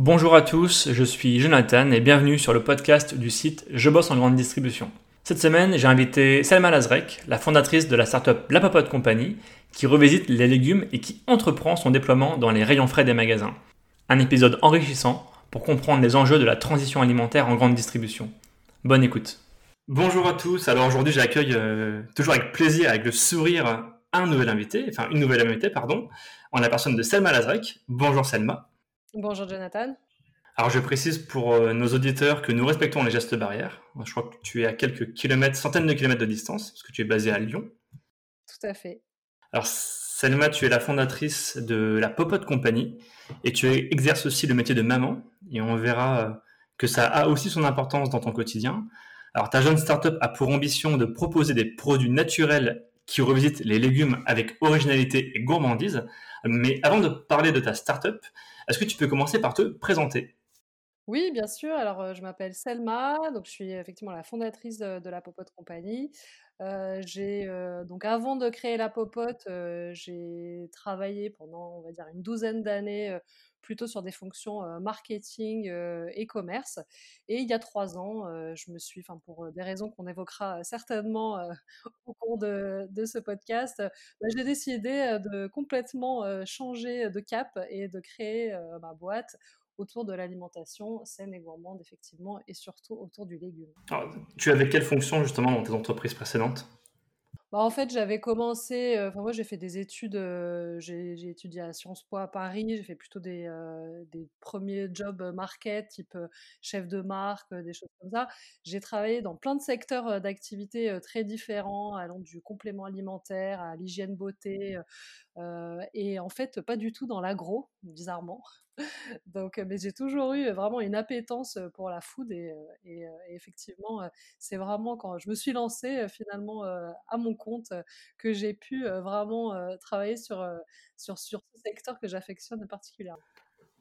Bonjour à tous, je suis Jonathan et bienvenue sur le podcast du site Je bosse en grande distribution. Cette semaine, j'ai invité Selma Lazrek, la fondatrice de la startup La Popote Company, qui revisite les légumes et qui entreprend son déploiement dans les rayons frais des magasins. Un épisode enrichissant pour comprendre les enjeux de la transition alimentaire en grande distribution. Bonne écoute. Bonjour à tous, alors aujourd'hui j'accueille euh, toujours avec plaisir, avec le sourire, un nouvel invité, enfin une nouvelle invitée, pardon, en la personne de Selma Lazrek. Bonjour Selma. Bonjour Jonathan. Alors je précise pour euh, nos auditeurs que nous respectons les gestes barrières. Je crois que tu es à quelques kilomètres, centaines de kilomètres de distance, parce que tu es basé à Lyon. Tout à fait. Alors Selma, tu es la fondatrice de la Popote Company et tu exerces aussi le métier de maman. Et on verra euh, que ça a aussi son importance dans ton quotidien. Alors ta jeune startup a pour ambition de proposer des produits naturels qui revisitent les légumes avec originalité et gourmandise. Mais avant de parler de ta startup, est-ce que tu peux commencer par te présenter? Oui, bien sûr. Alors, je m'appelle Selma, donc je suis effectivement la fondatrice de, la Popote Compagnie. J'ai donc avant de créer la Popote, j'ai travaillé pendant on va dire une douzaine d'années plutôt sur des fonctions marketing et commerce. Et il y a trois ans, je me suis, enfin pour des raisons qu'on évoquera certainement au cours de, de ce podcast, bah, j'ai décidé de complètement changer de cap et de créer ma boîte autour de l'alimentation saine et gourmande, effectivement, et surtout autour du légume. tu avais quelle fonction justement dans tes entreprises précédentes? Bah, en fait, j'avais commencé, enfin moi j'ai fait des études, j'ai étudié à Sciences Po à Paris, j'ai fait plutôt des, des premiers jobs market, type chef de marque, des choses comme ça. J'ai travaillé dans plein de secteurs d'activité très différents, allant du complément alimentaire à l'hygiène beauté, et en fait pas du tout dans l'agro, bizarrement. Donc, mais j'ai toujours eu vraiment une appétence pour la food et, effectivement, c'est vraiment quand je me suis lancée finalement à mon compte que j'ai pu vraiment travailler sur, sur, sur ce secteur que j'affectionne particulièrement.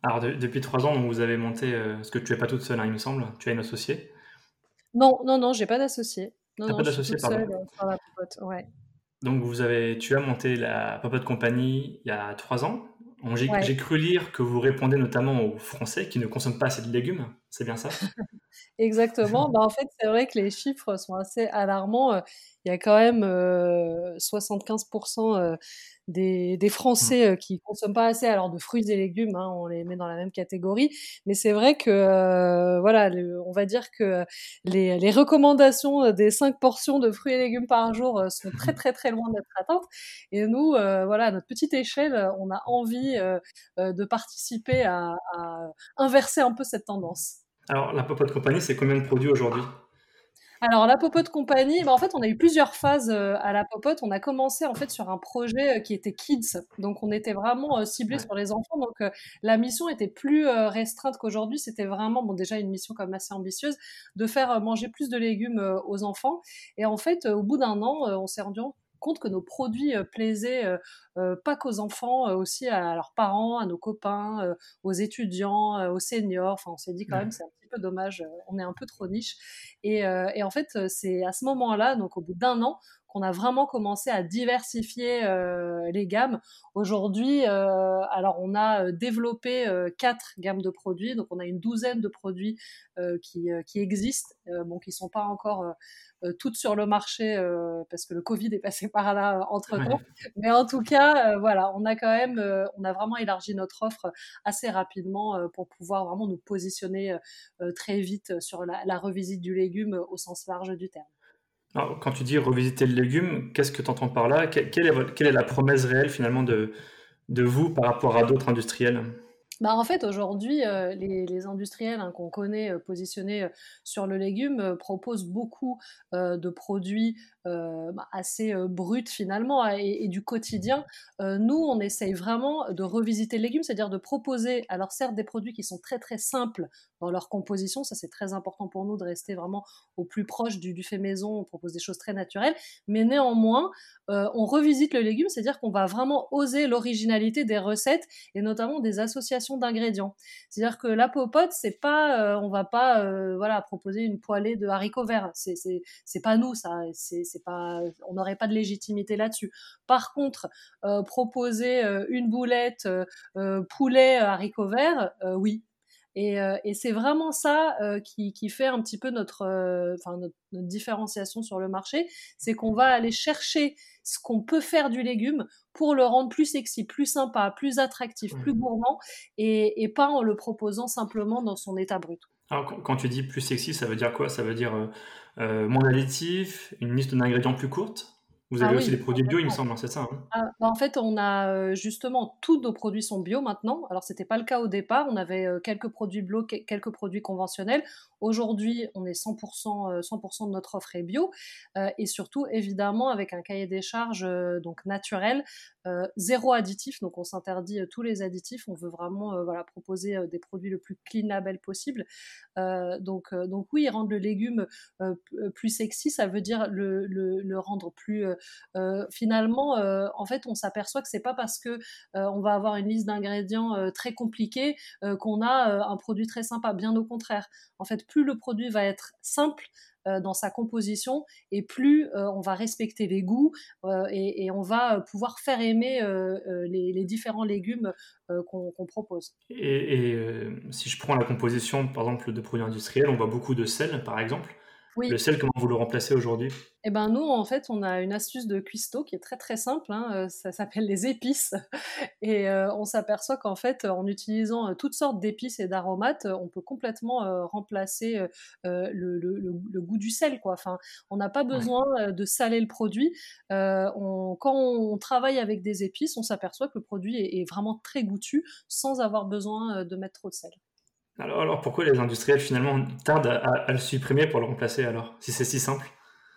Alors, depuis trois ans, vous avez monté, parce que tu n'es pas toute seule, hein, il me semble, tu as une associée Non, non, non, j'ai pas d'associé. Non, pas d'associé, pardon. Seule, ouais. Donc, vous avez, tu as monté la Popote Company il y a trois ans j'ai cru lire que vous répondez notamment aux Français qui ne consomment pas assez de légumes. C'est bien ça? Exactement. bah, en fait, c'est vrai que les chiffres sont assez alarmants. Euh, il y a quand même 75% euh, euh, des, des, Français mmh. qui consomment pas assez alors de fruits et légumes. Hein, on les met dans la même catégorie. Mais c'est vrai que, voilà, on va dire que les, les, recommandations des 5 portions de fruits et légumes par jour sont très, très, très loin d'être atteintes. Et nous, voilà, à notre petite échelle, on a envie de participer à, à inverser un peu cette tendance. Alors, la Popote Company, c'est combien de produits aujourd'hui? Alors la Popote Company, bah, en fait on a eu plusieurs phases euh, à la Popote. On a commencé en fait sur un projet euh, qui était kids, donc on était vraiment euh, ciblé sur les enfants. Donc la mission était plus restreinte qu'aujourd'hui. C'était vraiment bon déjà une mission comme assez ambitieuse de faire manger plus de légumes aux enfants. Et en fait au bout d'un an, on s'est rendu compte que nos produits plaisaient pas qu'aux enfants, aussi à leurs parents, à nos copains, aux étudiants, aux seniors. Enfin, on s'est dit quand même c'est un petit peu dommage, on est un peu trop niche. Et, et en fait, c'est à ce moment-là, donc au bout d'un an, qu'on a vraiment commencé à diversifier les gammes. Aujourd'hui, alors on a développé quatre gammes de produits, donc on a une douzaine de produits qui, qui, existent, bon, qui sont pas encore euh, toutes sur le marché euh, parce que le Covid est passé par là euh, entre temps. Mais en tout cas, voilà, on a quand même, on a vraiment élargi notre offre assez rapidement pour pouvoir vraiment nous positionner très vite sur la, revisite du légume au sens large du terme. Quand tu dis revisiter le légume, qu'est-ce que tu entends par là? Quelle est, la promesse réelle finalement de, vous par rapport à d'autres industriels? Bah, en fait, aujourd'hui, euh, les, les, industriels hein, qu'on connaît euh, positionnés euh, sur le légume proposent beaucoup de produits bah, assez bruts finalement hein, et, du quotidien. nous, on essaye vraiment de revisiter le légume, c'est-à-dire de proposer, alors certes, des produits qui sont très très simples dans leur composition, ça c'est très important pour nous de rester vraiment au plus proche du, fait maison, on propose des choses très naturelles, mais néanmoins, on revisite le légume, c'est-à-dire qu'on va vraiment oser l'originalité des recettes et notamment des associations d'ingrédients. C'est-à-dire que la popote, c'est pas, euh, on va pas, euh, voilà, proposer une poêlée de haricots verts. C'est, pas nous, ça. C'est, pas, on n'aurait pas de légitimité là-dessus. Par contre, euh, proposer une boulette poulet haricots verts, oui, Et, et c'est vraiment ça qui, qui, fait un petit peu notre, enfin, notre, notre différenciation sur le marché, c'est qu'on va aller chercher ce qu'on peut faire du légume pour le rendre plus sexy, plus sympa, plus attractif, plus gourmand, et, et, pas en le proposant simplement dans son état brut. Alors, quand tu dis plus sexy, ça veut dire quoi? Ça veut dire euh, euh, moins additif, une liste d'ingrédients plus courte? Vous avez ah aussi des produits bio, il me semble, hein, c'est ça hein? Ah, bah, En fait, on a euh, justement tous nos produits sont bio maintenant. Alors, c'était pas le cas au départ. On avait quelques produits bio, quelques produits conventionnels. Aujourd'hui, on est 100%, 100 de notre offre est bio. et surtout, évidemment, avec un cahier des charges donc naturel, zéro additif. Donc, on s'interdit tous les additifs. On veut vraiment voilà, proposer des produits le plus clean label possible. donc, donc, oui, rendre le légume plus sexy, ça veut dire le, rendre plus euh, finalement, euh, en fait, on s'aperçoit que c'est pas parce que euh, on va avoir une liste d'ingrédients très compliquée qu'on a un produit très sympa. Bien au contraire. En fait, plus le produit va être simple, dans sa composition et plus on va respecter les goûts et, on va pouvoir faire aimer les, différents légumes qu'on propose. Et, et si je prends la composition, par exemple, de produits industriels, on voit beaucoup de sel, par exemple. Le sel, comment vous le remplacez aujourd'hui? Eh ben nous, en fait, on a une astuce de cuistot qui est très très simple. Hein, euh, ça s'appelle les épices, et euh, on s'aperçoit qu'en fait, en utilisant euh, toutes sortes d'épices et d'aromates, on peut complètement remplacer le, goût du sel. Quoi. Enfin, on n'a pas besoin de saler le produit. quand on travaille avec des épices, on s'aperçoit que le produit est, est vraiment très goûtu, sans avoir besoin de mettre trop de sel. Alors, pourquoi les industriels finalement tardent à, à le supprimer pour le remplacer alors, si c'est si simple?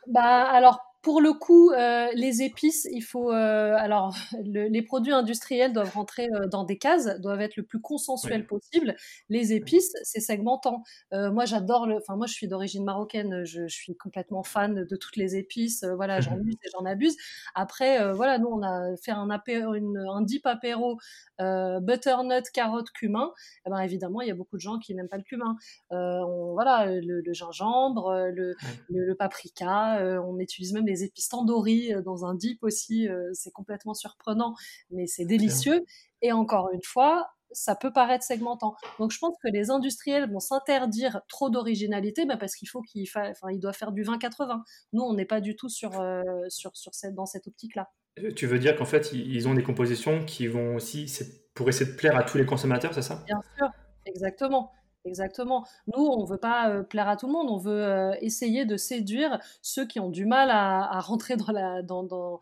Bah alors pour le coup, euh, les épices, il faut. Euh, alors, les produits industriels doivent rentrer euh, dans des cases, doivent être le plus consensuel possible. Les épices, c'est segmentant. moi, j'adore le. Enfin, moi, je suis d'origine marocaine. Je, suis complètement fan de toutes les épices. voilà, j'en use et j'en abuse. Après, voilà, nous, on a fait un apéro, un dip apéro butternut, carotte, cumin. Eh ben, évidemment, il y a beaucoup de gens qui n'aiment pas le cumin. On, voilà, le, gingembre, le, le paprika. on utilise même les épices tandoori euh, dans un dip aussi, euh, c'est complètement surprenant, mais c'est délicieux. Et encore une fois, ça peut paraître segmentant. Donc je pense que les industriels vont s'interdire trop d'originalité bah parce qu'il faut qu'il enfin, il doit faire du 20-80. Nous, on n'est pas du tout sur, euh, sur, sur cette, dans cette optique-là. Tu veux dire qu'en fait, ils ont des compositions qui vont aussi, pour essayer de plaire à tous les consommateurs, c'est ça? Bien sûr, exactement. Exactement. Nous, on veut pas plaire à tout le monde, on veut essayer de séduire ceux qui ont du mal à, rentrer dans la, dans, dans,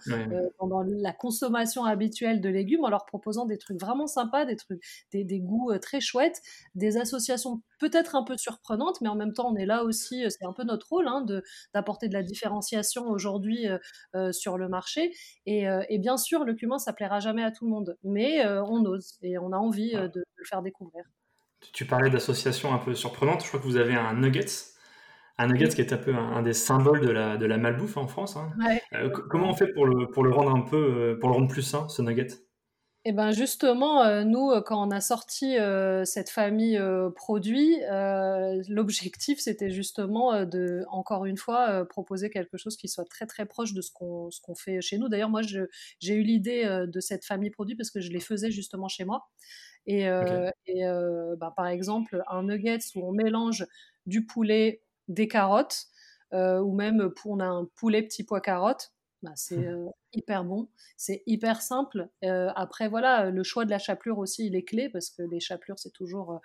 dans, la consommation habituelle de légumes en leur proposant des trucs vraiment sympas, des trucs, des, des goûts très chouettes, des associations peut-être un peu surprenantes, mais en même temps, on est là aussi, c'est un peu notre rôle hein, d'apporter de la différenciation aujourd'hui sur le marché. Et, et, bien sûr, le cumin, ça plaira jamais à tout le monde, mais on ose et on a envie de, de le faire découvrir. Tu parlais d'associations un peu surprenantes. Je crois que vous avez un Nuggets. Un Nuggets qui est un peu un, des symboles de la, de la malbouffe en France. Hein. Euh, comment on fait pour le, pour le rendre un peu, euh, pour le rendre plus sain, ce Nugget eh ben justement, euh, nous, quand on a sorti cette famille produit, l'objectif c'était justement de, encore une fois, proposer quelque chose qui soit très très proche de ce qu'on ce qu'on fait chez nous. D'ailleurs, moi, j'ai eu l'idée de cette famille produit parce que je les faisais justement chez moi. Et, euh, euh, bah, par exemple, un nuggets où on mélange du poulet, des carottes, euh, ou même on a un poulet petit pois carotte, bah, c'est mmh. hyper bon, c'est hyper simple. après, voilà, le choix de la chapelure aussi, il est clé parce que les chapelures, c'est toujours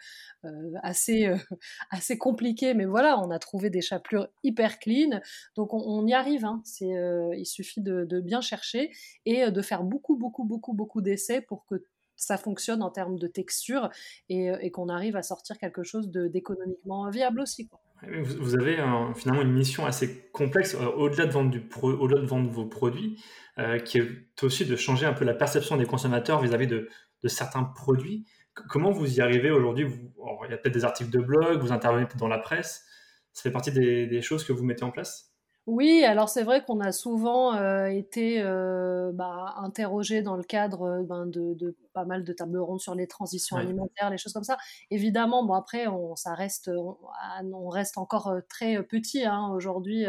assez, assez compliqué. Mais voilà, on a trouvé des chapelures hyper clean. Donc, on, y arrive. Hein. il suffit de, de, bien chercher et de faire beaucoup, beaucoup, beaucoup, beaucoup d'essais pour que ça fonctionne en termes de texture et, euh, qu'on arrive à sortir quelque chose d'économiquement viable aussi. Vous avez finalement une mission assez complexe, euh, au-delà de, vendre au-delà de vendre vos produits, euh, qui est aussi de changer un peu la perception des consommateurs vis-à-vis de, certains produits. comment vous y arrivez aujourd'hui? Il y a peut-être des articles de blog, vous intervenez dans la presse. Ça fait partie des choses que vous mettez en place? Oui, alors c'est vrai qu'on a souvent euh, été euh, bah, interrogé dans le cadre euh, ben, de, de, pas mal de tables rondes sur les transitions alimentaires, les choses comme ça. Évidemment, bon après, on, ça reste, on, reste encore très petit hein, aujourd'hui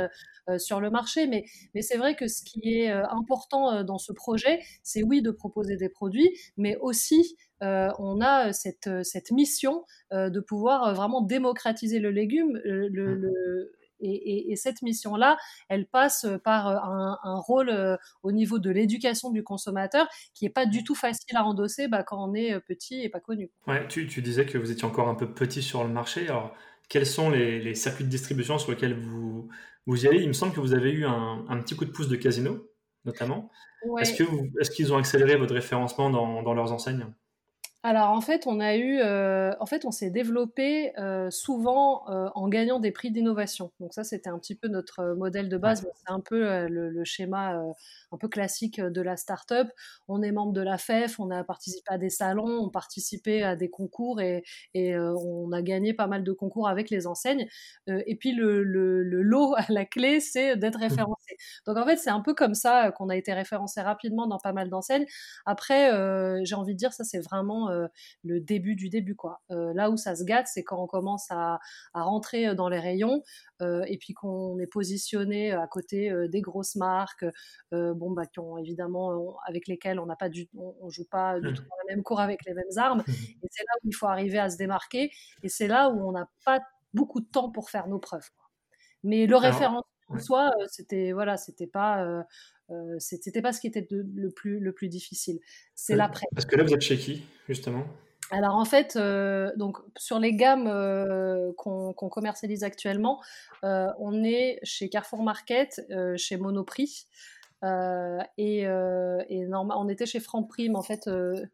sur le marché, mais, mais c'est vrai que ce qui est important dans ce projet, c'est oui de proposer des produits, mais aussi on a cette, cette mission de pouvoir vraiment démocratiser le légume. Le, mmh. le, et, cette mission-là, elle passe par un, rôle au niveau de l'éducation du consommateur qui n'est pas du tout facile à endosser bah, quand on est petit et pas connu. Ouais, tu, disais que vous étiez encore un peu petit sur le marché. Alors, quels sont les, circuits de distribution sur lesquels vous, vous y allez? Il me semble que vous avez eu un, petit coup de pouce de Casino, notamment. Est-ce qu'ils ont accéléré votre référencement dans leurs enseignes? Alors en fait, on a eu, euh, en fait, on s'est développé euh, souvent euh, en gagnant des prix d'innovation. Donc ça, c'était un petit peu notre modèle de base. C'est un peu le, schéma un peu classique de la start-up. On est membre de la FEF, on a participé à des salons, on participé à des concours et, et on a gagné pas mal de concours avec les enseignes. et puis le, le, le, lot à la clé, c'est d'être mmh. référencé. Donc en fait, c'est un peu comme ça qu'on a été référencé rapidement dans pas mal d'enseignes. Après, j'ai envie de dire, ça c'est vraiment le début du début. Quoi. Euh, là où ça se gâte, c'est quand on commence à, rentrer euh, dans les rayons et puis qu'on est positionné à côté des grosses marques, bon, bah, qui ont évidemment, avec lesquelles on n'a pas du, on, joue pas du mmh. tout dans la même cour avec les mêmes armes. Mmh. Et c'est là où il faut arriver à se démarquer. Et c'est là où on n'a pas beaucoup de temps pour faire nos preuves. Mais le référent en soi, c'était voilà, c'était pas euh, c'était pas ce qui était le, plus, le plus difficile. C'est l'après. Parce que là, vous êtes chez qui, justement? Alors en fait, euh, donc sur les gammes euh, qu'on commercialise actuellement, on est chez Carrefour Market, chez Monoprix, euh, et, euh, et on était chez Franprix, en fait, euh,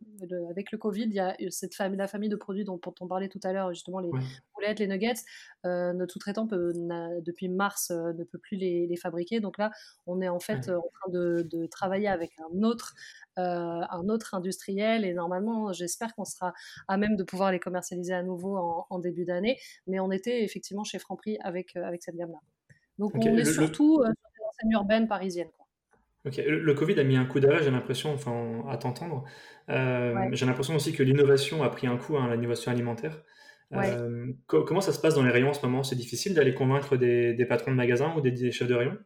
avec le Covid, il y a cette famille, la famille de produits dont, on parlait tout à l'heure, justement les boulettes, les nuggets. notre sous-traitant, depuis mars, ne peut plus les, fabriquer. Donc là, on est en fait en train de, travailler avec un autre, un autre industriel. Et normalement, j'espère qu'on sera à même de pouvoir les commercialiser à nouveau en, début d'année. Mais on était effectivement chez Franprix avec, avec cette gamme-là. Donc on est surtout sur les enseignes urbaines Le Covid a mis un coup d'arrêt, j'ai l'impression, enfin, à t'entendre. Euh, j'ai l'impression aussi que l'innovation a pris un coup, hein, l'innovation alimentaire. Euh, comment ça se passe dans les rayons en ce moment? C'est difficile d'aller convaincre des, des, patrons de magasins ou des chefs de rayon?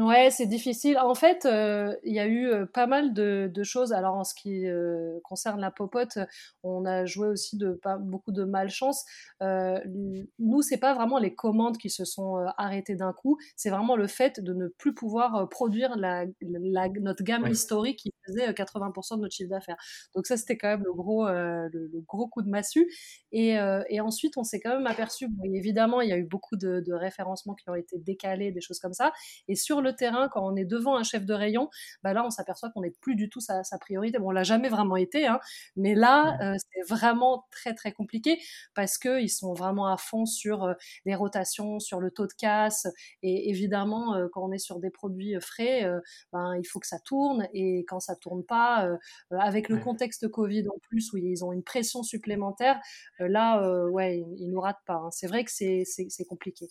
Ouais, c'est difficile. En fait, euh, il y a eu euh, pas mal de, de, choses. Alors, en ce qui euh, concerne la popote, on a joué aussi de pas beaucoup de malchance. Nous, c'est pas vraiment les commandes qui se sont arrêtées d'un coup. C'est vraiment le fait de ne plus pouvoir produire la, la notre gamme historique qui faisait 80% de notre chiffre d'affaires. Donc ça, c'était quand même le gros, le, gros coup de massue. Et, et ensuite, on s'est quand même aperçu. Bon, évidemment, il y a eu beaucoup de, de référencements qui ont été décalés, des choses comme ça. Et sur le terrain, quand on est devant un chef de rayon, bah là, on s'aperçoit qu'on n'est plus du tout sa, priorité. Bon, on l'a jamais vraiment été, hein, mais là, euh, c'est vraiment très très compliqué parce que ils sont vraiment à fond sur euh, les rotations, sur le taux de casse, et évidemment, euh, quand on est sur des produits frais, ben il faut que ça tourne, et quand ça tourne pas, avec le contexte Covid en plus où ils ont une pression supplémentaire, là, ouais, ils, nous ratent pas. Hein. C'est vrai que c'est compliqué.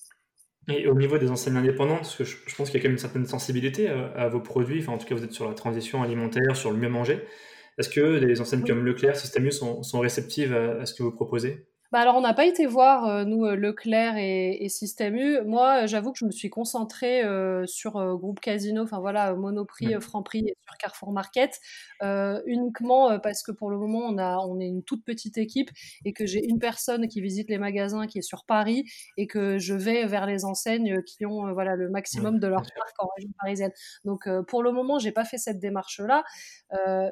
Et au niveau des enseignes indépendantes, parce que je, pense qu'il y a quand même une certaine sensibilité à, vos produits, enfin en tout cas vous êtes sur la transition alimentaire, sur le mieux manger. Est-ce que les enseignes comme Leclerc, Système sont, sont réceptives à, ce que vous proposez? Bah alors on n'a pas été voir euh, nous euh, Leclerc et, et Système U. Moi, j'avoue que je me suis concentrée euh, sur Groupe Casino, enfin voilà, Monoprix, Franprix et sur Carrefour Market, uniquement parce que pour le moment on a on est une toute petite équipe et que j'ai une personne qui visite les magasins qui est sur Paris et que je vais vers les enseignes qui ont voilà le maximum de leur marque en région parisienne. Donc pour le moment, j'ai pas fait cette démarche là,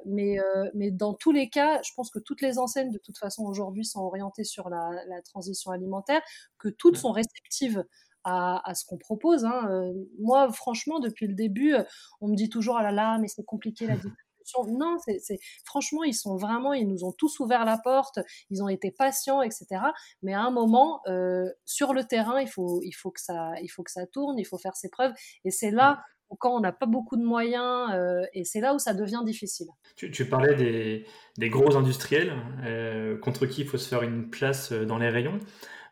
mais mais dans tous les cas, je pense que toutes les enseignes de toute façon aujourd'hui sont orientées sur la, transition alimentaire, que toutes sont réceptives à, ce qu'on propose. Hein. Euh, moi, franchement, depuis le début, euh, on me dit toujours ah là là, mais c'est compliqué la distribution. Non, c'est franchement, ils sont vraiment, ils nous ont tous ouvert la porte, ils ont été patients, etc. Mais à un moment, euh, sur le terrain, il faut, il faut que ça, il faut que ça tourne, il faut faire ses preuves, et c'est là quand on n'a pas beaucoup de moyens, euh, et c'est là où ça devient difficile. Tu, parlais des, des, gros industriels euh, contre qui il faut se faire une place euh, dans les rayons.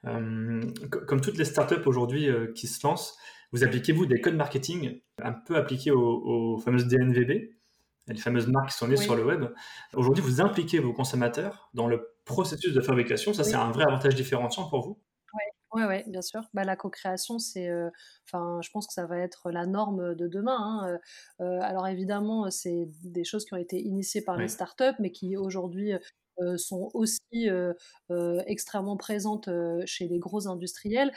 comme toutes les startups aujourd'hui qui se lancent, vous appliquez, vous, des codes marketing un peu appliqués aux, fameuses DNVB, les fameuses marques qui sont nées sur le web. Aujourd'hui, vous impliquez vos consommateurs dans le processus de fabrication. Ça, c'est un vrai avantage différenciant pour vous oui, ouais, bien sûr. Bah, la co-création, c'est, enfin, je pense que ça va être la norme de demain. Hein. alors évidemment, c'est des choses qui ont été initiées par les startups, mais qui aujourd'hui euh, sont aussi euh, euh, extrêmement présentes chez les gros industriels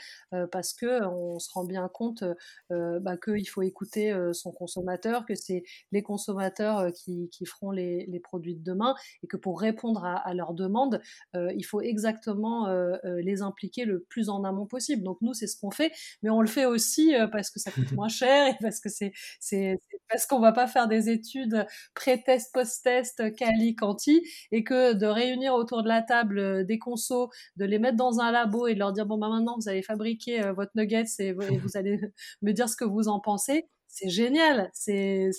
parce que on se rend bien compte bah, qu'il faut écouter son consommateur, que c'est les consommateurs qui, qui feront les, les, produits de demain et que pour répondre à, leurs demandes, il faut exactement les impliquer le plus en amont possible. Donc nous, c'est ce qu'on fait, mais on le fait aussi parce que ça coûte moins cher et parce que c'est parce qu'on va pas faire des études pré-test, post-test, quali, quanti et que de réunir autour de la table euh, des consos, de les mettre dans un labo et de leur dire bon bah maintenant vous allez fabriquer euh, votre nuggets et, vous allez me dire ce que vous en pensez c'est génial, c'est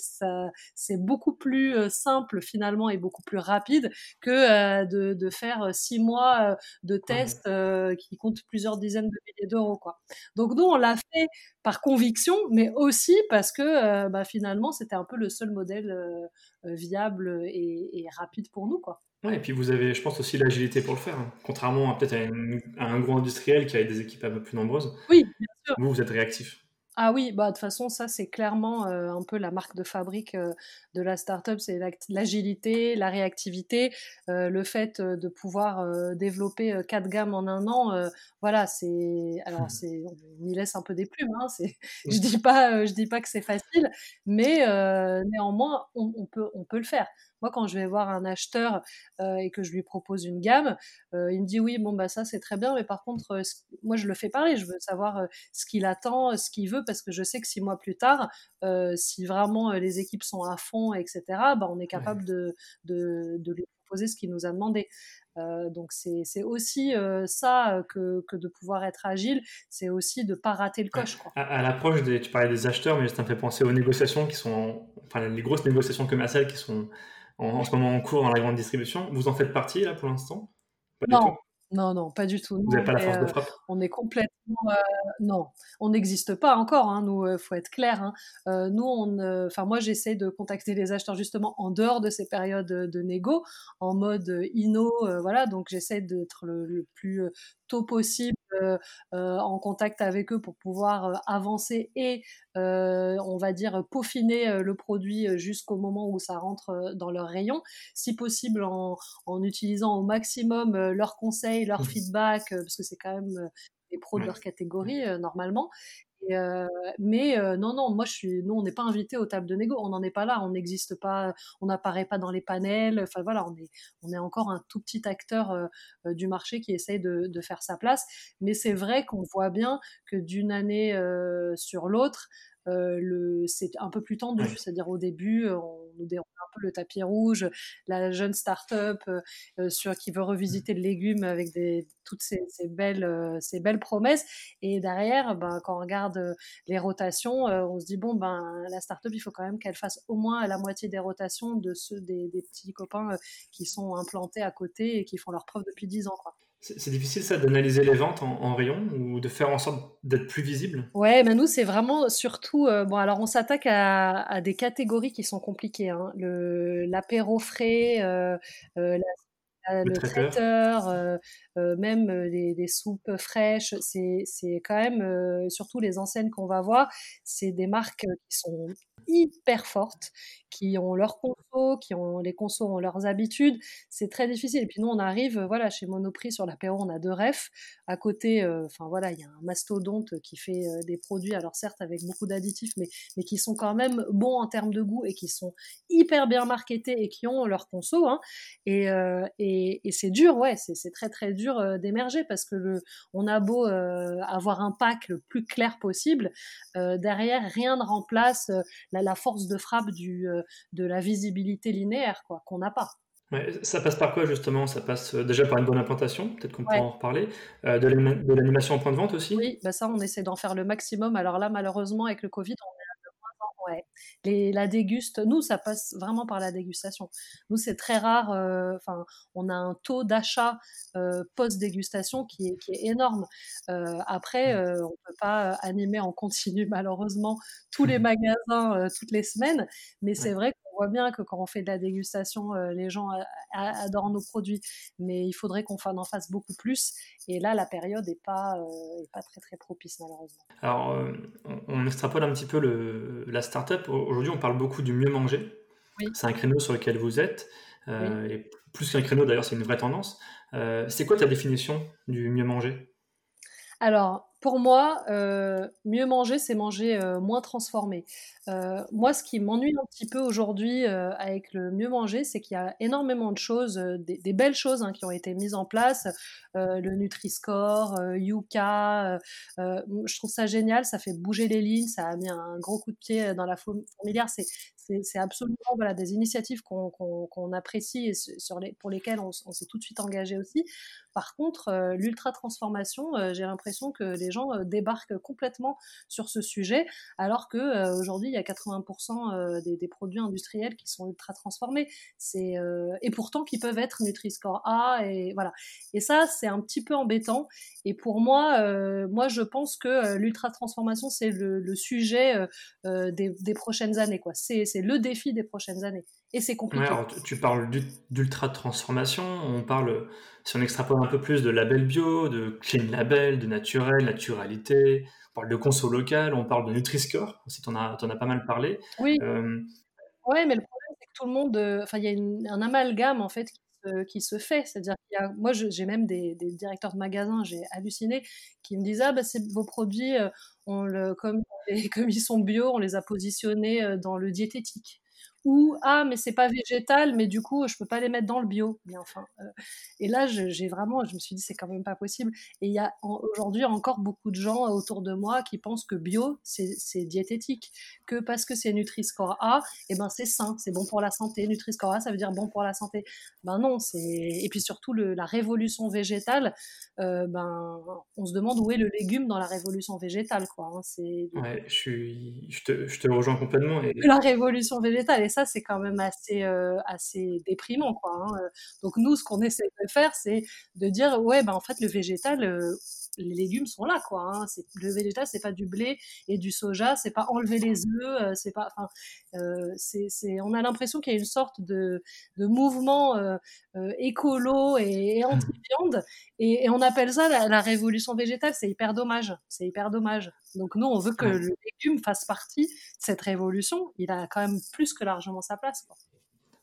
beaucoup plus euh, simple finalement et beaucoup plus rapide que de, de, faire six mois de tests qui comptent plusieurs dizaines de milliers d'euros quoi. Donc nous on l'a fait par conviction, mais aussi parce que bah, finalement c'était un peu le seul modèle viable et, et rapide pour nous quoi. Ouais, et puis vous avez, je pense, aussi l'agilité pour le faire. Hein. Contrairement à peut-être à, un gros industriel qui a des équipes un peu plus nombreuses. Oui, bien sûr. Vous, vous êtes réactif. Ah oui, bah de toute façon, ça c'est clairement euh, un peu la marque de fabrique euh, de la startup, c'est l'agilité, la réactivité, euh, le fait de pouvoir développer quatre gammes en un an. voilà, c'est alors c'est on y laisse un peu des plumes. Hein, c'est, je dis pas, je dis pas que c'est facile, mais néanmoins on, on, peut on peut le faire. Moi, quand je vais voir un acheteur euh, et que je lui propose une gamme, euh, il me dit oui, bon bah ça c'est très bien, mais par contre, euh, moi je le fais parler. Je veux savoir ce qu'il attend, ce qu'il veut, parce que je sais que six mois plus tard, si vraiment les équipes sont à fond, etc., bah, on est capable de, de, de lui proposer ce qu'il nous a demandé. Euh, donc c'est aussi ça que, que, de pouvoir être agile, c'est aussi de pas rater le coche. Quoi. À, l'approche des, tu parlais des acheteurs, mais ça me fait penser aux négociations qui sont, enfin les grosses négociations commerciales qui sont en, ce moment en cours dans la grande distribution. Vous en faites partie là pour l'instant? Non. Non, non, pas du tout. Vous n'avez pas la force de frappe? On est complètement. Euh, non, on n'existe pas encore, hein, nous, il euh, faut être clair. Hein. Euh, nous, on. Enfin, moi, j'essaie de contacter les acheteurs justement en dehors de ces périodes de négo, en mode inno, voilà. Donc, j'essaie d'être le, plus tôt possible en contact avec eux pour pouvoir avancer et, on va dire, peaufiner le produit jusqu'au moment où ça rentre dans leur rayon. Si possible, en, en utilisant au maximum leurs conseils leur mmh. feedback, euh, parce que c'est quand même euh, des pros de leur catégorie euh, mais non, non, moi je suis, nous on n'est pas invité aux tables de négo, on n'en est pas là, on n'existe pas, on n'apparaît pas dans les panels. Enfin voilà, on est, on est encore un tout petit acteur du marché qui essaye de, faire sa place. Mais c'est vrai qu'on voit bien que d'une année sur l'autre, le, c'est un peu plus tendu. C'est-à-dire au début, on nous déroule un peu le tapis rouge, la jeune start-up sur, qui veut revisiter le légume avec des, toutes ces, ces belles, ces belles promesses. Et derrière, ben, quand on regarde les rotations, on se dit, bon, ben, la start-up, il faut quand même qu'elle fasse au moins la moitié des rotations de ceux des, des petits copains qui sont implantés à côté et qui font leur preuve depuis 10 ans. Quoi. C'est difficile ça d'analyser les ventes en, rayon ou de faire en sorte d'être plus visible? Ouais, mais nous c'est vraiment surtout euh, bon alors on s'attaque à, des catégories qui sont compliquées. Hein. L'apéro frais, euh, euh, le, traiteur, même les, les, soupes fraîches, c'est c'est quand même surtout les enseignes qu'on va voir, c'est des marques qui sont hyper fortes, qui ont leurs consos, qui ont les consos ont leurs habitudes. C'est très difficile. Et puis nous, on arrive, voilà, chez Monoprix sur l'apéro, on a deux refs. À côté, euh, enfin voilà, il y a un mastodonte qui fait euh, des produits, alors certes avec beaucoup d'additifs, mais, mais qui sont quand même bons en termes de goût et qui sont hyper bien marketés et qui ont leurs consos. Hein. Et, euh, et, et c'est dur, ouais, c'est très très dur d'émerger parce que le, on a beau avoir un pack le plus clair possible, derrière rien ne remplace la, force de frappe du, euh, de la visibilité linéaire quoi qu'on n'a pas. ça passe par quoi justement? Ça passe euh, déjà par une bonne implantation, peut-être qu'on pourra en reparler, euh, de l'animation en point de vente aussi? Oui, bah ça on essaie d'en faire le maximum. Alors là malheureusement avec le Covid on est Ouais. Les, la déguste, nous, ça passe vraiment par la dégustation. Nous, c'est très rare. euh, Enfin, on a un taux d'achat euh, post-dégustation qui est, qui est énorme. Euh, après, euh, on peut pas animer en continu, malheureusement, tous les magasins euh, toutes les semaines. Mais c'est vrai voit bien que quand on fait de la dégustation, euh, les gens adorent nos produits. Mais il faudrait qu'on en fasse beaucoup plus. Et là, la période n'est pas, euh, est pas très, très propice, malheureusement. Alors, euh, on, extrapole un petit peu le, la startup. Au- Aujourd'hui, on parle beaucoup du mieux manger. Oui. C'est un créneau sur lequel vous êtes. euh, et plus qu'un créneau, d'ailleurs, c'est une vraie tendance. C'est quoi ta définition du mieux manger? Alors, pour moi, euh, mieux manger, c'est manger euh, moins transformé. Euh, moi, ce qui m'ennuie un petit peu aujourd'hui avec le mieux manger, c'est qu'il y a énormément de choses, des, belles choses hein, qui ont été mises en place. Le Nutri-Score, Yuka, je trouve ça génial, ça fait bouger les lignes, ça a mis un gros coup de pied dans la fourm- fourmilière. C'est, absolument voilà, des initiatives qu'on, apprécie et pour lesquelles on, on s'est tout de suite engagé aussi. Par contre, l'ultra transformation, euh, j'ai l'impression que les gens euh, débarquent complètement sur ce sujet, alors que euh, aujourd'hui il y a 80% euh, des, produits industriels qui sont ultra transformés. Et pourtant qui peuvent être Nutri-Score A et voilà. Et ça c'est un petit peu embêtant. Et pour moi, moi je pense que l'ultra transformation c'est le, sujet des, prochaines années c'est le défi des prochaines années. Et c'est Ouais, compliqué. alors tu, parles d'ul- d'ultra transformation, on parle, si on extrapole un peu plus, de label bio, de clean label, de naturel, naturalité, on parle de conso local, on parle de Nutri-Score, si tu en as, t'en as pas mal parlé. Oui, Euh, Ouais, mais le problème, c'est que tout le monde, euh, enfin, il y a une- un amalgame en fait qui se, qui se fait. C'est-à-dire qu'il y a, moi, j'ai même des, des directeurs de magasins, j'ai halluciné, qui me disent ah bah c'est vos produits, euh, on le, comme comme ils sont bio, on les a positionnés euh, dans le diététique. Ou ah mais c'est pas végétal, mais du coup je peux pas les mettre dans le bio. Mais enfin, euh, et là j'ai vraiment, je me suis dit c'est quand même pas possible. Et il y a en- aujourd'hui encore beaucoup de gens autour de moi qui pensent que bio c'est diététique, que parce que c'est Nutri-Score A, eh ben c'est sain, c'est bon pour la santé. Nutri-Score A, ça veut dire bon pour la santé. Ben non, c'est et puis surtout le- la révolution végétale. euh, ben on se demande où est le légume dans la révolution végétale, quoi. hein. C'est ouais, je suis, je te, je te rejoins complètement. Et, la révolution végétale et ça c'est quand même assez euh, déprimant, quoi. hein. Euh, Donc nous, ce qu'on essaie de faire, c'est de dire ouais, ben en fait le végétal. euh, les légumes sont là, quoi. hein. C'est, le végétal, c'est pas du blé et du soja, c'est pas enlever les œufs, euh, c'est pas. Enfin, euh, c'est, c'est, on a l'impression qu'il y a une sorte de, de mouvement euh, euh, écolo et, et anti-viande, et, et on appelle ça la, la révolution végétale. C'est hyper dommage. C'est hyper dommage. Donc nous, on veut que le légume fasse partie de cette révolution. Il a quand même plus que largement sa place. Quoi.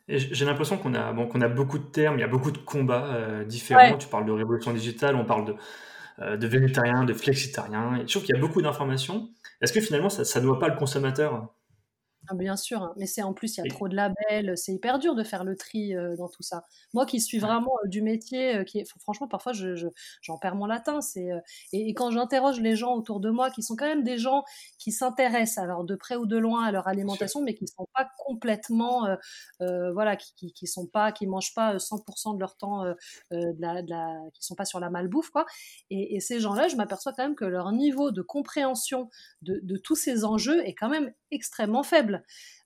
j'ai l'impression qu'on a, bon, qu'on a beaucoup de termes, il y a beaucoup de combats euh, différents. Ouais. Tu parles de révolution digitale, on parle de, de végétarien, de flexitarien. Je trouve qu'il y a beaucoup d'informations. Est-ce que finalement, ça, ça noie pas le consommateur? Ah, Bien sûr, hein. mais c'est en plus il y a Et- trop de labels, c'est hyper dur de faire le tri euh, dans tout ça. Moi qui suis vraiment euh, du métier, euh, qui est, franchement parfois je, je- j'en perds mon latin. C'est et, et quand j'interroge les gens autour de moi, qui sont quand même des gens qui s'intéressent alors de près ou de loin à leur alimentation, mais qui sont pas complètement, voilà, qui, qui, qui sont pas, qui mangent pas euh, 100% de leur temps, de la, de la, qui sont pas sur la malbouffe quoi. Et, et ces gens-là, je m'aperçois quand même que leur niveau de compréhension de, de tous ces enjeux est quand même extrêmement faible.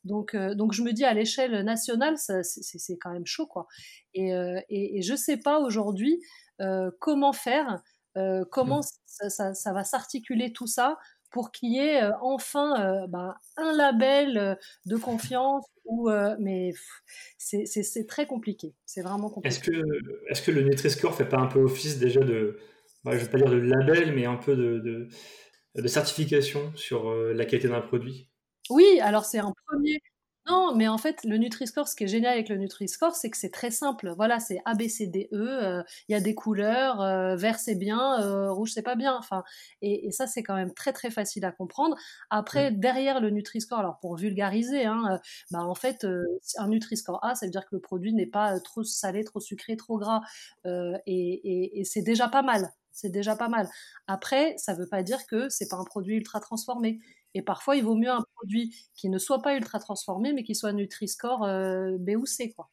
Donc, euh, donc je me dis à l'échelle nationale, ça, c'est, quand même chaud, quoi. Et, euh, et, et je sais pas aujourd'hui euh, comment faire, comment Mm. ça, ça- ça va s'articuler tout ça pour qu'il y ait enfin ben, un label de confiance. Ou, mais c'est, très compliqué. C'est vraiment Est-ce compliqué. que, est-ce que le Nutri-Score fait pas un peu office déjà de, bah, je vais pas dire de label, mais un peu de, de, de certification sur la qualité d'un produit? Oui, alors c'est un premier. Non, mais en fait, le Nutri-Score, ce qui est génial avec le Nutri-Score, c'est que c'est très simple. Voilà, c'est A, B, C, D, E. euh, Il y a des couleurs. euh, vert, c'est bien. euh, rouge, c'est pas bien. Enfin, et, et ça, c'est quand même très, très facile à comprendre. Après, Mm. derrière le Nutri-Score, alors pour vulgariser, hein, bah, en fait, un Nutri-Score A, ça veut dire que le produit n'est pas trop salé, trop sucré, trop gras. et et- et c'est déjà pas mal. C'est déjà pas mal. Après, ça veut pas dire que c'est pas un produit ultra transformé. Et parfois, il vaut mieux un produit qui ne soit pas ultra transformé, mais qui soit Nutri-Score euh, B ou C, quoi.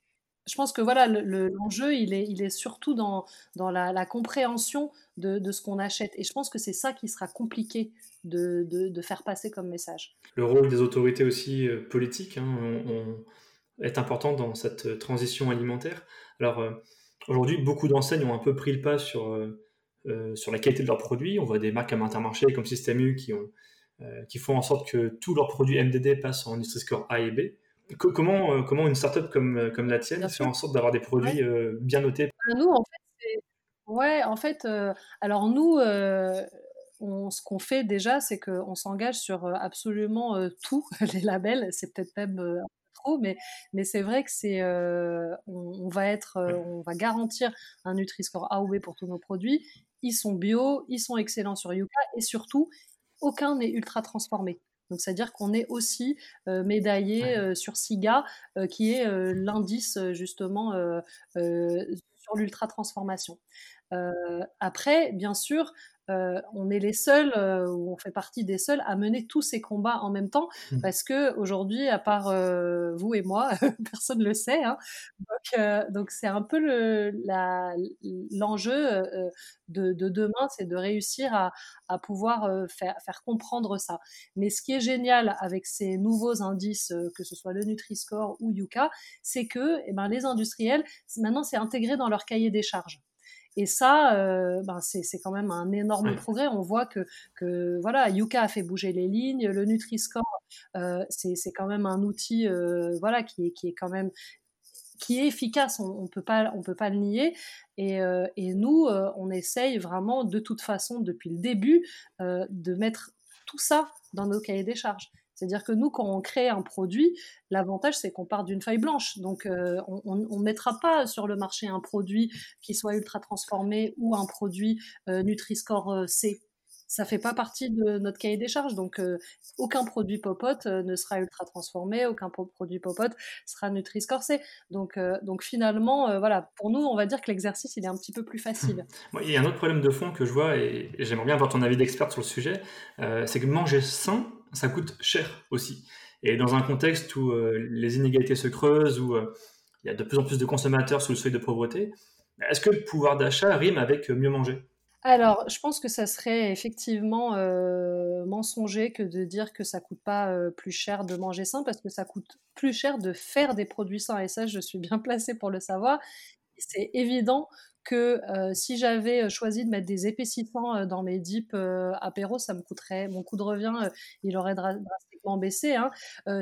je pense que voilà, l'enjeu, il, est, surtout dans, la, compréhension de, ce qu'on achète. Et je pense que c'est ça qui sera compliqué de, faire passer comme message. Le rôle des autorités aussi euh, politiques hein, est important dans cette transition alimentaire. Alors euh, aujourd'hui, beaucoup d'enseignes ont un peu pris le pas sur, euh, sur la qualité de leurs produits. On voit des marques comme Intermarché, comme Système U qui, ont, qui font en sorte que tous leurs produits MDD passent en Nutri-Score A et B. Comment, euh, comment une startup comme, euh, comme la tienne fait en sorte d'avoir des produits euh, bien notés? Bah, Nous, en fait, ouais, en fait alors nous, on, ce qu'on fait déjà, c'est qu'on s'engage sur absolument tout, les labels. C'est peut-être même trop, mais, mais c'est vrai que c'est, on, va être, on va garantir un Nutri-Score A ou B pour tous nos produits. Ils sont bio, ils sont excellents sur Yuka et surtout, aucun n'est ultra transformé. Donc, c'est-à-dire qu'on est aussi euh, médaillé euh, sur SIGA, euh, qui est l'indice justement sur l'ultra transformation. après, bien sûr, euh, on est les seuls, euh, ou on fait partie des seuls, à mener tous ces combats en même temps, mmh. parce que aujourd'hui, à part euh, vous et moi, personne ne le sait. Hein. Donc, c'est un peu l'enjeu de, demain, c'est de réussir à, pouvoir faire, comprendre ça. Mais ce qui est génial avec ces nouveaux indices, que ce soit le Nutri-Score ou Yuka, c'est que eh ben, les industriels, maintenant, c'est intégré dans leur cahier des charges. Et ça, euh, ben c'est quand même un énorme progrès. On voit que, que voilà, Yuka a fait bouger les lignes. Le Nutri-Score, euh, c'est quand même un outil euh, voilà, qui, est, qui est quand même qui est efficace, on, ne peut pas, on peut pas le nier. Et, euh, et nous, euh, on essaye vraiment, de toute façon, depuis le début, euh, de mettre tout ça dans nos cahiers des charges. C'est-à-dire que nous, quand on crée un produit, l'avantage, c'est qu'on part d'une feuille blanche. Donc, euh, on ne mettra pas sur le marché un produit qui soit ultra transformé ou un produit euh, Nutri-Score euh, C. Ça fait pas partie de notre cahier des charges. Donc, aucun produit popote ne sera ultra transformé, aucun produit popote sera Nutri-Score C. Donc, donc finalement, voilà, pour nous, on va dire que l'exercice, il est un petit peu plus facile. il y a un autre problème de fond que je vois, et j'aimerais bien avoir ton avis d'expert sur le sujet, c'est que manger sain, ça coûte cher aussi. Et dans un contexte où euh, les inégalités se creusent, où euh, il y a de plus en plus de consommateurs sous le seuil de pauvreté, est-ce que le pouvoir d'achat rime avec mieux manger? Alors, je pense que ça serait effectivement euh, mensonger que de dire que ça coûte pas plus cher de manger sain, parce que ça coûte plus cher de faire des produits sains. Et ça, je suis bien placée pour le savoir. C'est évident que euh, si j'avais euh, choisi de mettre des épaississants euh, dans mes dips apéro, ça me coûterait, mon coût de revient, il aurait drastiquement baissé. Hein.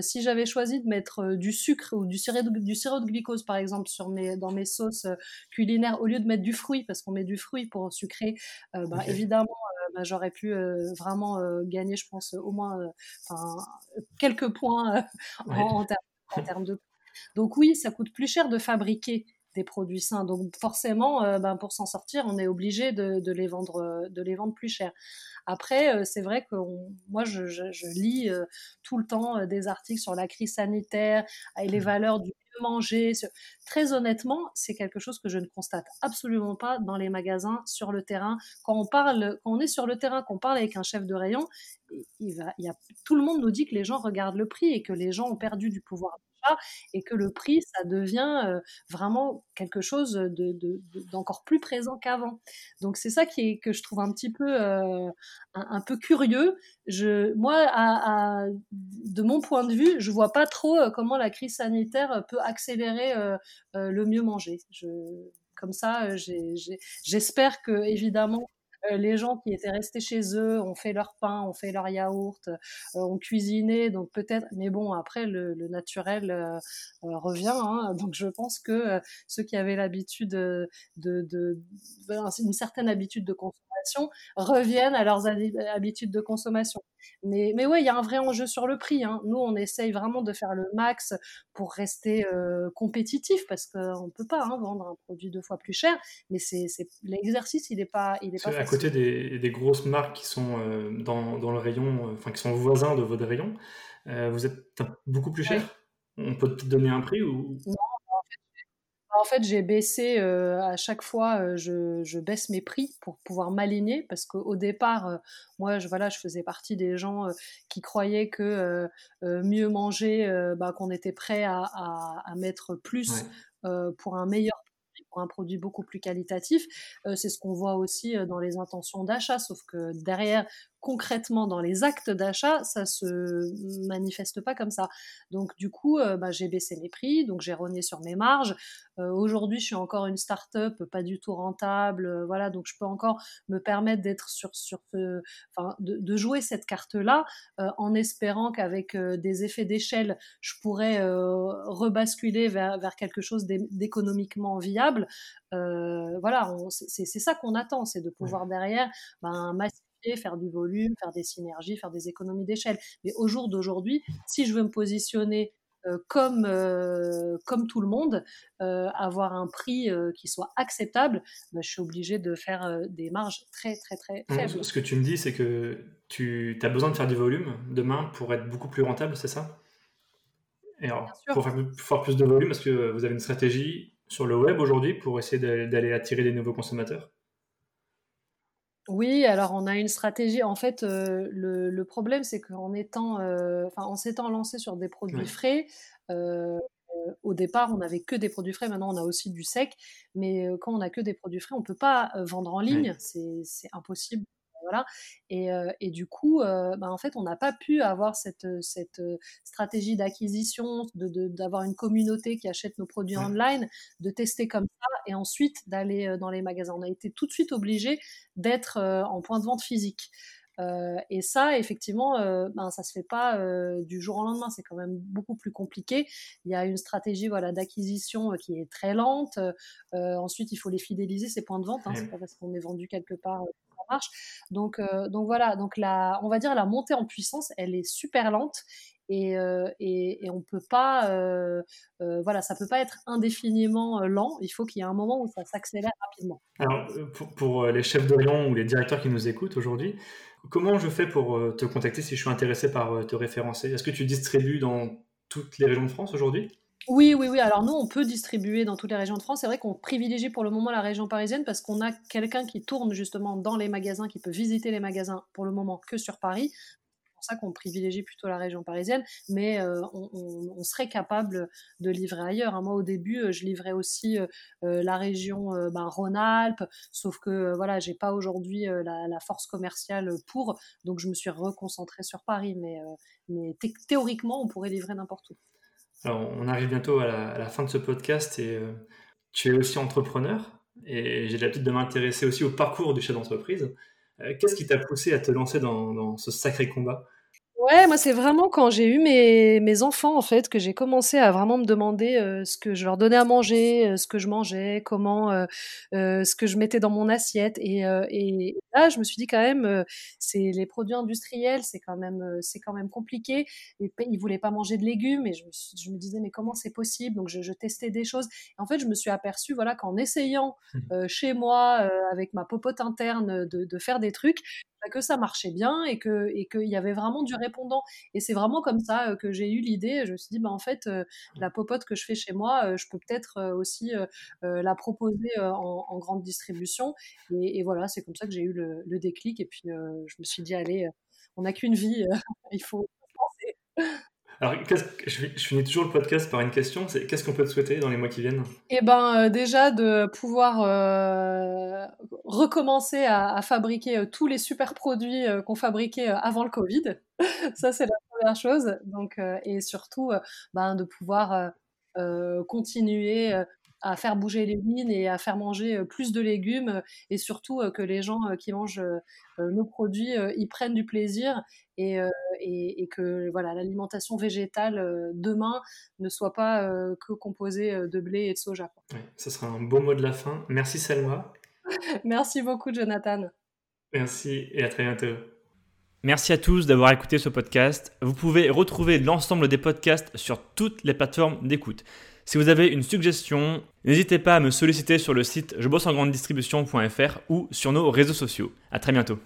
si j'avais choisi de mettre du sucre ou du sirop, de, du sirop de glucose, par exemple, sur mes, dans mes sauces culinaires, au lieu de mettre du fruit, parce qu'on met du fruit pour sucrer, bah, évidemment, bah, j'aurais pu vraiment gagner, je pense, au moins quelques points en, en termes de donc oui, ça coûte plus cher de fabriquer des produits sains. Donc forcément, euh, ben, pour s'en sortir, on est obligé de, les vendre, euh, de les vendre plus cher. Après, euh, c'est vrai que moi, je, lis tout le temps des articles sur la crise sanitaire et les mmh. valeurs du manger. Très honnêtement, c'est quelque chose que je ne constate absolument pas dans les magasins, sur le terrain. Quand on parle, quand on est sur le terrain, qu'on parle avec un chef de rayon, il va, il y a, tout le monde nous dit que les gens regardent le prix et que les gens ont perdu du pouvoir et que le prix, ça devient euh, vraiment quelque chose d'encore de, plus présent qu'avant. Donc c'est ça qui est, que je trouve un petit peu, euh, un, peu curieux. Moi, de mon point de vue, je vois pas trop euh, comment la crise sanitaire peut accélérer le mieux manger. Comme ça, j'espère que évidemment les gens qui étaient restés chez eux ont fait leur pain, ont fait leur yaourt, euh, ont cuisiné, donc peut-être, mais bon, après le, naturel euh, revient, hein. donc je pense que ceux qui avaient l'habitude de, de, ben, une certaine habitude de consommation reviennent à leurs habitudes de consommation. Mais, mais ouais, il y a un vrai enjeu sur le prix. Hein. Nous, on essaye vraiment de faire le max pour rester compétitif parce qu'on ne peut pas hein, vendre un produit deux fois plus cher. Mais c'est, l'exercice, il n'est pas, il est pas À côté des, des, grosses marques qui sont dans, dans, le rayon, enfin qui sont voisins de votre rayon, vous êtes beaucoup plus cher? On peut te donner un prix ou? En fait, j'ai baissé à chaque fois, je, je, baisse mes prix pour pouvoir m'aligner parce qu'au départ, moi, je, voilà, je faisais partie des gens qui croyaient que mieux manger, bah, qu'on était prêt à, à, à mettre plus pour un meilleur pour un produit beaucoup plus qualitatif. c'est ce qu'on voit aussi dans les intentions d'achat, sauf que derrière, concrètement dans les actes d'achat, ça se manifeste pas comme ça. Donc du coup, euh, bah, j'ai baissé mes prix, donc j'ai rogné sur mes marges. Euh, aujourd'hui, je suis encore une start-up, pas du tout rentable, euh, voilà, donc je peux encore me permettre d'être sur sur enfin, de, jouer cette carte-là, en espérant qu'avec des effets d'échelle, je pourrais rebasculer vers, vers quelque chose d'économiquement viable. voilà, c'est ça qu'on attend, c'est de pouvoir derrière ben, faire du volume, faire des synergies, faire des économies d'échelle. Mais au jour d'aujourd'hui, si je veux me positionner euh, comme, euh, comme tout le monde, euh, avoir un prix qui soit acceptable, bah, je suis obligée de faire des marges très très très faibles. Ce que tu me dis, c'est que tu as besoin de faire du volume demain pour être beaucoup plus rentable, c'est ça? Et alors, pour faire, faire, plus de volume, est-ce que vous avez une stratégie sur le web aujourd'hui pour essayer d'aller attirer des nouveaux consommateurs? Oui, alors on a une stratégie. En fait, euh, le, problème, c'est qu'en étant, euh, enfin, en s'étant lancé sur des produits frais, euh, au départ, on n'avait que des produits frais. Maintenant, on a aussi du sec. Mais quand on n'a que des produits frais, on ne peut pas vendre en ligne. C'est impossible voilà. Et, euh, et, du coup, euh, bah, en fait, on n'a pas pu avoir cette, euh, cette stratégie d'acquisition, d'avoir de, une communauté qui achète nos produits online, de tester comme ça et ensuite d'aller dans les magasins. On a été tout de suite obligé d'être en point de vente physique. Euh, et ça, effectivement, euh, ben, ça se fait pas euh, du jour au lendemain. C'est quand même beaucoup plus compliqué. Il y a une stratégie voilà, d'acquisition qui est très lente. ensuite, il faut les fidéliser, ces points de vente. Hein, C'est pas parce qu'on est vendu quelque part marche. Donc, donc voilà. Donc la, on va dire la montée en puissance, elle est super lente et, euh, et, on peut pas, euh, euh, voilà, ça peut pas être indéfiniment lent. Il faut qu'il y ait un moment où ça s'accélère rapidement. Alors, pour, les chefs rayon ou les directeurs qui nous écoutent aujourd'hui, comment je fais pour te contacter si je suis intéressé par te référencer? Est-ce que tu distribues dans toutes les régions de France aujourd'hui? Oui, oui, oui. Alors nous, on peut distribuer dans toutes les régions de France. C'est vrai qu'on privilégie pour le moment la région parisienne parce qu'on a quelqu'un qui tourne justement dans les magasins, qui peut visiter les magasins pour le moment que sur Paris pour ça qu'on privilégie plutôt la région parisienne, mais euh, on, serait capable de livrer ailleurs. Hein. Moi, au début, euh, je livrais aussi euh, la région ben, Rhône-Alpes, sauf que voilà, j'ai pas aujourd'hui la, force commerciale pour, donc je me suis reconcentrée sur Paris, mais, mais théoriquement, on pourrait livrer n'importe où. Alors, on arrive bientôt à la, fin de ce podcast et tu es aussi entrepreneur et j'ai l'habitude de m'intéresser aussi au parcours du chef d'entreprise. Euh, qu'est-ce qui t'a poussé à te lancer dans, ce sacré combat? Ouais, moi c'est vraiment quand j'ai eu mes, mes enfants en fait que j'ai commencé à vraiment me demander euh, ce que je leur donnais à manger, euh, ce que je mangeais, comment, ce que je mettais dans mon assiette et, et là je me suis dit quand même c'est les produits industriels c'est quand même c'est quand même compliqué. Et, ils voulaient pas manger de légumes et je me, je me disais mais comment c'est possible? Donc je, je, testais des choses. Et en fait je me suis aperçue voilà qu'en essayant mmh. chez moi avec ma popote interne de, de faire des trucs que ça marchait bien et que et qu'il y avait vraiment du répondant. Et c'est vraiment comme ça que j'ai eu l'idée. Je me suis dit, bah en fait, la popote que je fais chez moi, je peux peut-être aussi la proposer en, grande distribution. Et, voilà, c'est comme ça que j'ai eu le, le, déclic. Et puis je me suis dit, allez, on n'a qu'une vie, il faut penser. Alors, je, finis toujours le podcast par une question, c'est qu'est-ce qu'on peut te souhaiter dans les mois qui viennent? Eh ben, euh, déjà de pouvoir euh, recommencer à, fabriquer euh, tous les super produits qu'on fabriquait avant le Covid. Ça, c'est la première chose. Donc, et surtout, ben, de pouvoir continuer à faire bouger les lignes et à faire manger plus de légumes et surtout que les gens qui mangent nos produits y prennent du plaisir et, et, que voilà l'alimentation végétale demain ne soit pas que composée de blé et de soja. Oui, ce sera un beau mot de la fin. Merci Selma. Merci beaucoup Jonathan. Merci et à très bientôt. Merci à tous d'avoir écouté ce podcast. Vous pouvez retrouver l'ensemble des podcasts sur toutes les plateformes d'écoute. Si vous avez une suggestion, n'hésitez pas à me solliciter sur le site je bosse en grande distribution.fr ou sur nos réseaux sociaux. À très bientôt.